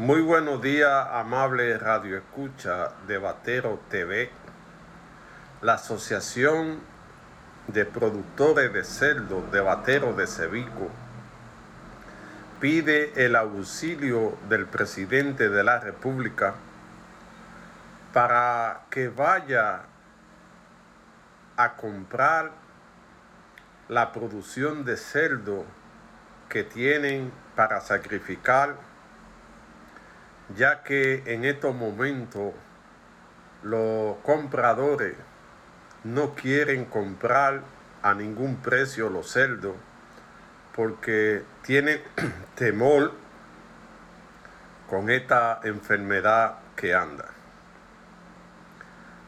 Muy buenos días, amable Radio Escucha de Batero TV. La Asociación de Productores de Cerdo de Batero de Cevico pide el auxilio del presidente de la República para que vaya a comprar la producción de cerdo que tienen para sacrificar ya que en estos momentos los compradores no quieren comprar a ningún precio los cerdos porque tienen temor con esta enfermedad que anda.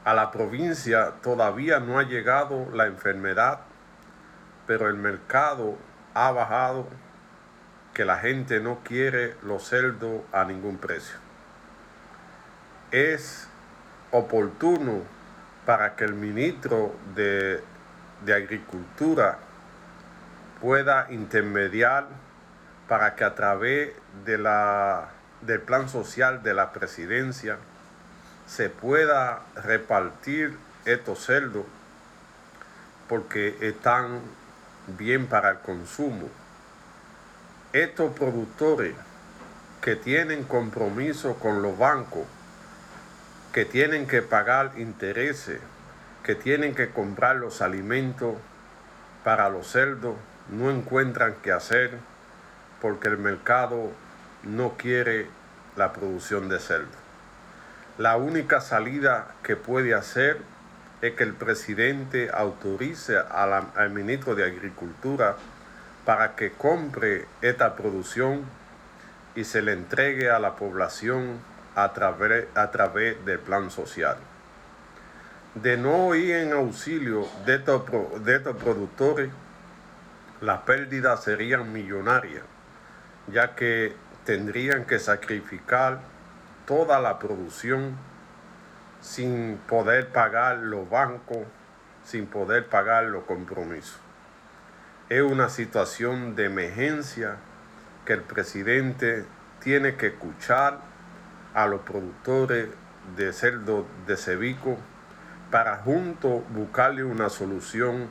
A la provincia todavía no ha llegado la enfermedad, pero el mercado ha bajado que la gente no quiere los cerdos a ningún precio. Es oportuno para que el ministro de, Agricultura pueda intermediar para que a través de la, del plan social de la presidencia se pueda repartir estos cerdos porque están bien para el consumo estos productores que tienen compromiso con los bancos, que tienen que pagar intereses, que tienen que comprar los alimentos para los cerdos, no encuentran qué hacer porque el mercado no quiere la producción de cerdo. La única salida que puede hacer es que el presidente autorice al ministro de Agricultura para que compre esta producción y se le entregue a la población a través, a través del plan social. De no ir en auxilio de estos, de estos productores, las pérdidas serían millonarias, ya que tendrían que sacrificar toda la producción sin poder pagar los bancos, sin poder pagar los compromisos. Es una situación de emergencia que el presidente tiene que escuchar a los productores de cerdo de cevico para juntos buscarle una solución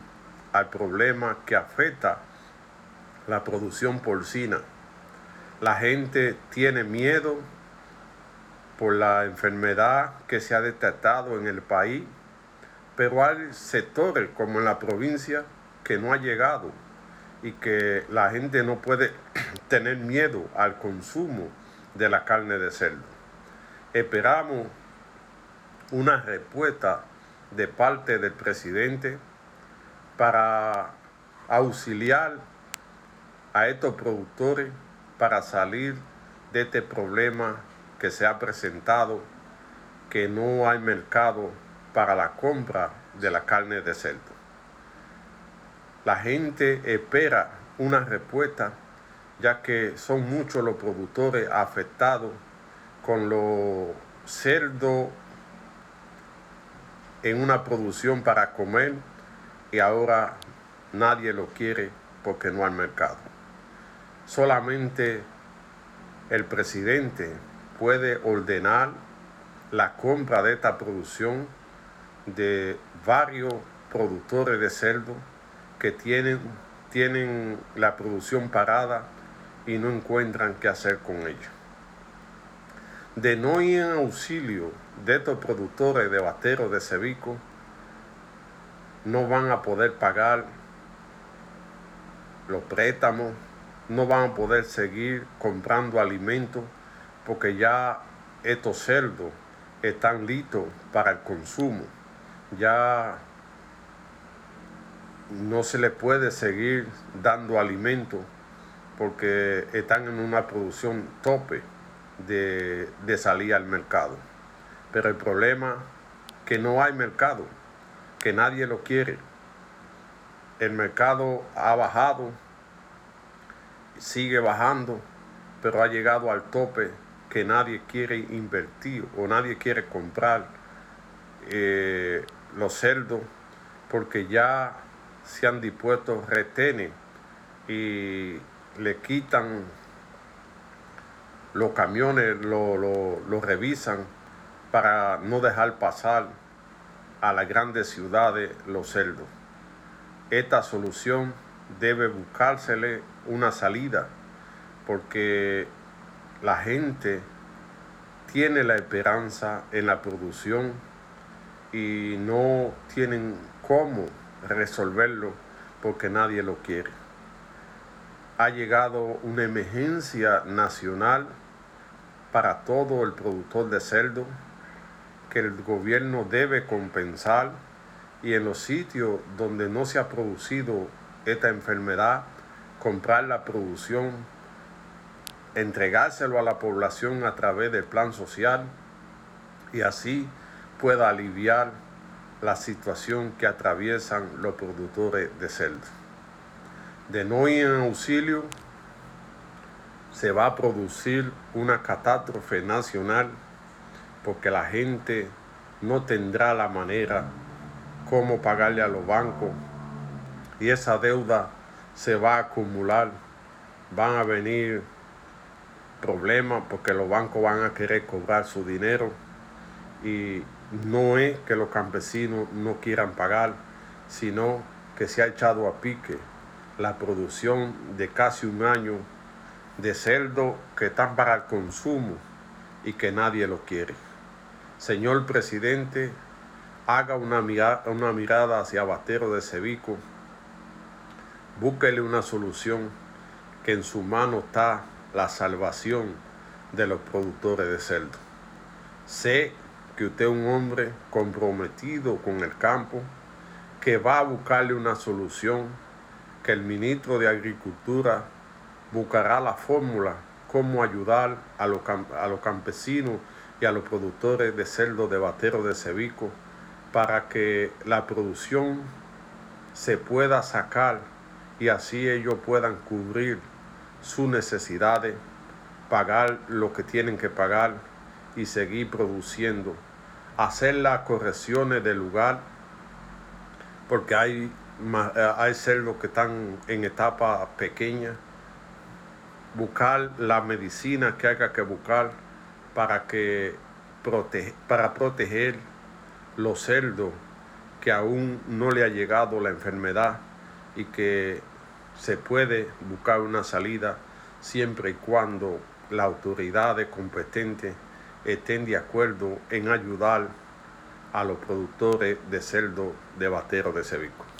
al problema que afecta la producción porcina. La gente tiene miedo por la enfermedad que se ha detectado en el país, pero hay sectores como en la provincia que no ha llegado y que la gente no puede tener miedo al consumo de la carne de cerdo. Esperamos una respuesta de parte del presidente para auxiliar a estos productores para salir de este problema que se ha presentado, que no hay mercado para la compra de la carne de cerdo. La gente espera una respuesta, ya que son muchos los productores afectados con los cerdos en una producción para comer y ahora nadie lo quiere porque no hay mercado. Solamente el presidente puede ordenar la compra de esta producción de varios productores de cerdo que tienen, tienen la producción parada y no encuentran qué hacer con ello. De no ir en auxilio de estos productores de bateros de cevico, no van a poder pagar los préstamos, no van a poder seguir comprando alimentos porque ya estos cerdos están listos para el consumo. Ya no se le puede seguir dando alimento porque están en una producción tope de, de salir al mercado. Pero el problema que no hay mercado, que nadie lo quiere. El mercado ha bajado, sigue bajando, pero ha llegado al tope que nadie quiere invertir o nadie quiere comprar eh, los cerdos porque ya se han dispuesto retenen y le quitan los camiones lo, lo revisan para no dejar pasar a las grandes ciudades los cerdos. Esta solución debe buscársele una salida porque la gente tiene la esperanza en la producción y no tienen cómo resolverlo porque nadie lo quiere. Ha llegado una emergencia nacional para todo el productor de cerdo que el gobierno debe compensar y en los sitios donde no se ha producido esta enfermedad, comprar la producción, entregárselo a la población a través del plan social y así pueda aliviar la situación que atraviesan los productores de cerdo. De no ir en auxilio, se va a producir una catástrofe nacional porque la gente no tendrá la manera cómo pagarle a los bancos y esa deuda se va a acumular. Van a venir problemas porque los bancos van a querer cobrar su dinero y no es que los campesinos no quieran pagar, sino que se ha echado a pique la producción de casi un año de cerdo que están para el consumo y que nadie lo quiere. Señor presidente, haga una mirada, una mirada hacia Batero de Cevico, búsquele una solución que en su mano está la salvación de los productores de cerdo. Sé que usted es un hombre comprometido con el campo, que va a buscarle una solución, que el ministro de Agricultura buscará la fórmula cómo ayudar a los, a los campesinos y a los productores de cerdo de batero de cevico para que la producción se pueda sacar y así ellos puedan cubrir sus necesidades, pagar lo que tienen que pagar y seguir produciendo, hacer las correcciones del lugar, porque hay, eh, hay cerdos que están en etapa pequeña, buscar la medicina que haya que buscar para, que para proteger los cerdos que aún no le ha llegado la enfermedad y que se puede buscar una salida siempre y cuando las autoridades competentes estén de acuerdo en ayudar a los productores de cerdo de batero de Cevico.